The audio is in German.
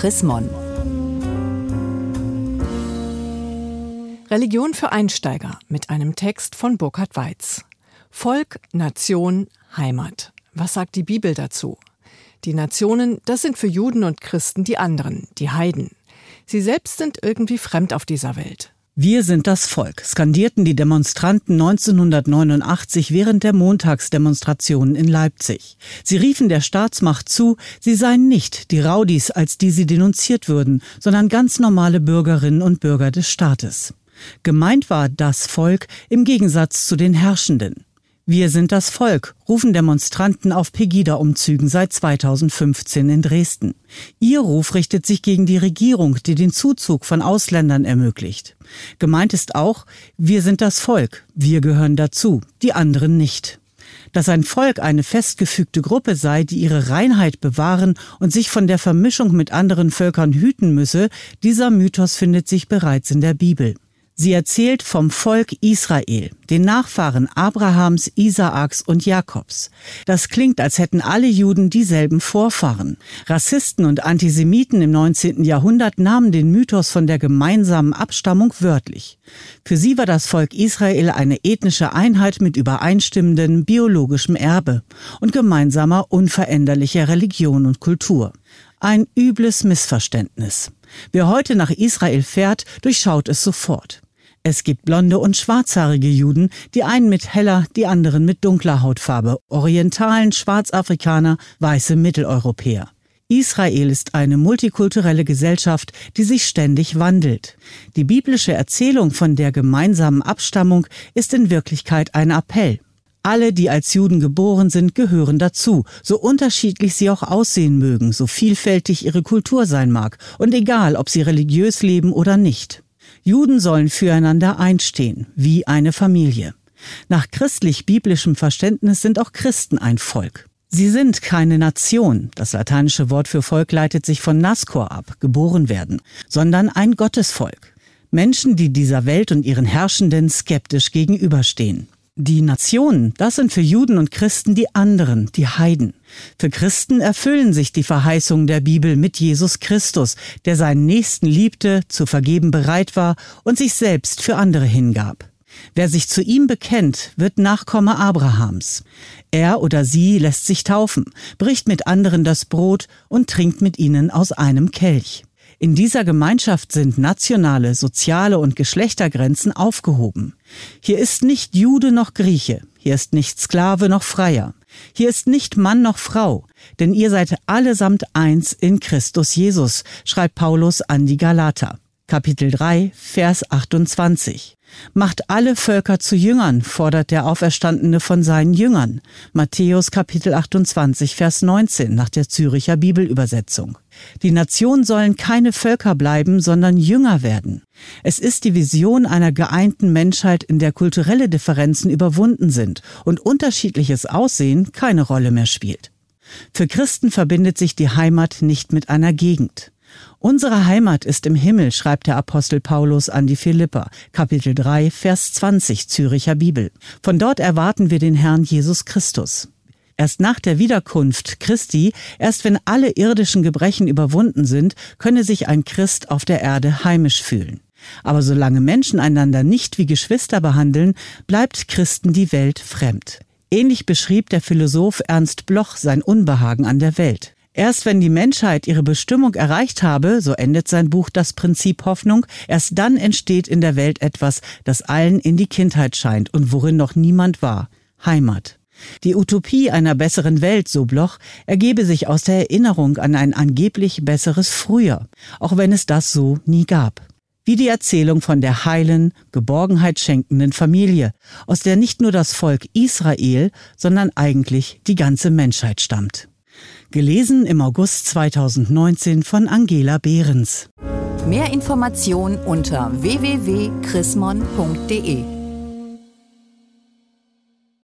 Chris Mon. Religion für Einsteiger mit einem Text von Burkhard Weiz. Volk, Nation, Heimat. Was sagt die Bibel dazu? Die Nationen, das sind für Juden und Christen die anderen, die Heiden. Sie selbst sind irgendwie fremd auf dieser Welt. Wir sind das Volk, skandierten die Demonstranten 1989 während der Montagsdemonstrationen in Leipzig. Sie riefen der Staatsmacht zu, sie seien nicht die Raudis, als die sie denunziert würden, sondern ganz normale Bürgerinnen und Bürger des Staates. Gemeint war das Volk im Gegensatz zu den Herrschenden. Wir sind das Volk, rufen Demonstranten auf Pegida-Umzügen seit 2015 in Dresden. Ihr Ruf richtet sich gegen die Regierung, die den Zuzug von Ausländern ermöglicht. Gemeint ist auch, wir sind das Volk, wir gehören dazu, die anderen nicht. Dass ein Volk eine festgefügte Gruppe sei, die ihre Reinheit bewahren und sich von der Vermischung mit anderen Völkern hüten müsse, dieser Mythos findet sich bereits in der Bibel. Sie erzählt vom Volk Israel, den Nachfahren Abrahams, Isaaks und Jakobs. Das klingt, als hätten alle Juden dieselben Vorfahren. Rassisten und Antisemiten im 19. Jahrhundert nahmen den Mythos von der gemeinsamen Abstammung wörtlich. Für sie war das Volk Israel eine ethnische Einheit mit übereinstimmendem biologischem Erbe und gemeinsamer unveränderlicher Religion und Kultur. Ein übles Missverständnis. Wer heute nach Israel fährt, durchschaut es sofort. Es gibt blonde und schwarzhaarige Juden, die einen mit heller, die anderen mit dunkler Hautfarbe, Orientalen, Schwarzafrikaner, weiße Mitteleuropäer. Israel ist eine multikulturelle Gesellschaft, die sich ständig wandelt. Die biblische Erzählung von der gemeinsamen Abstammung ist in Wirklichkeit ein Appell. Alle, die als Juden geboren sind, gehören dazu, so unterschiedlich sie auch aussehen mögen, so vielfältig ihre Kultur sein mag, und egal, ob sie religiös leben oder nicht. Juden sollen füreinander einstehen, wie eine Familie. Nach christlich-biblischem Verständnis sind auch Christen ein Volk. Sie sind keine Nation, das lateinische Wort für Volk leitet sich von Nascor ab, geboren werden, sondern ein Gottesvolk. Menschen, die dieser Welt und ihren Herrschenden skeptisch gegenüberstehen. Die Nationen, das sind für Juden und Christen die anderen, die Heiden. Für Christen erfüllen sich die Verheißungen der Bibel mit Jesus Christus, der seinen Nächsten liebte, zu vergeben bereit war und sich selbst für andere hingab. Wer sich zu ihm bekennt, wird Nachkomme Abrahams. Er oder sie lässt sich taufen, bricht mit anderen das Brot und trinkt mit ihnen aus einem Kelch. In dieser Gemeinschaft sind nationale, soziale und Geschlechtergrenzen aufgehoben. Hier ist nicht Jude noch Grieche, hier ist nicht Sklave noch Freier, hier ist nicht Mann noch Frau, denn ihr seid allesamt eins in Christus Jesus, schreibt Paulus an die Galater. Kapitel 3, Vers 28. Macht alle Völker zu Jüngern, fordert der Auferstandene von seinen Jüngern. Matthäus Kapitel 28, Vers 19 nach der Züricher Bibelübersetzung. Die Nationen sollen keine Völker bleiben, sondern Jünger werden. Es ist die Vision einer geeinten Menschheit, in der kulturelle Differenzen überwunden sind und unterschiedliches Aussehen keine Rolle mehr spielt. Für Christen verbindet sich die Heimat nicht mit einer Gegend. Unsere Heimat ist im Himmel, schreibt der Apostel Paulus an die Philipper, Kapitel 3, Vers 20 Züricher Bibel. Von dort erwarten wir den Herrn Jesus Christus. Erst nach der Wiederkunft Christi, erst wenn alle irdischen Gebrechen überwunden sind, könne sich ein Christ auf der Erde heimisch fühlen. Aber solange Menschen einander nicht wie Geschwister behandeln, bleibt Christen die Welt fremd. Ähnlich beschrieb der Philosoph Ernst Bloch sein Unbehagen an der Welt. Erst wenn die Menschheit ihre Bestimmung erreicht habe, so endet sein Buch Das Prinzip Hoffnung, erst dann entsteht in der Welt etwas, das allen in die Kindheit scheint und worin noch niemand war. Heimat. Die Utopie einer besseren Welt, so Bloch, ergebe sich aus der Erinnerung an ein angeblich besseres Früher, auch wenn es das so nie gab. Wie die Erzählung von der heilen, Geborgenheit schenkenden Familie, aus der nicht nur das Volk Israel, sondern eigentlich die ganze Menschheit stammt. Gelesen im August 2019 von Angela Behrens. Mehr Informationen unter www.chrismon.de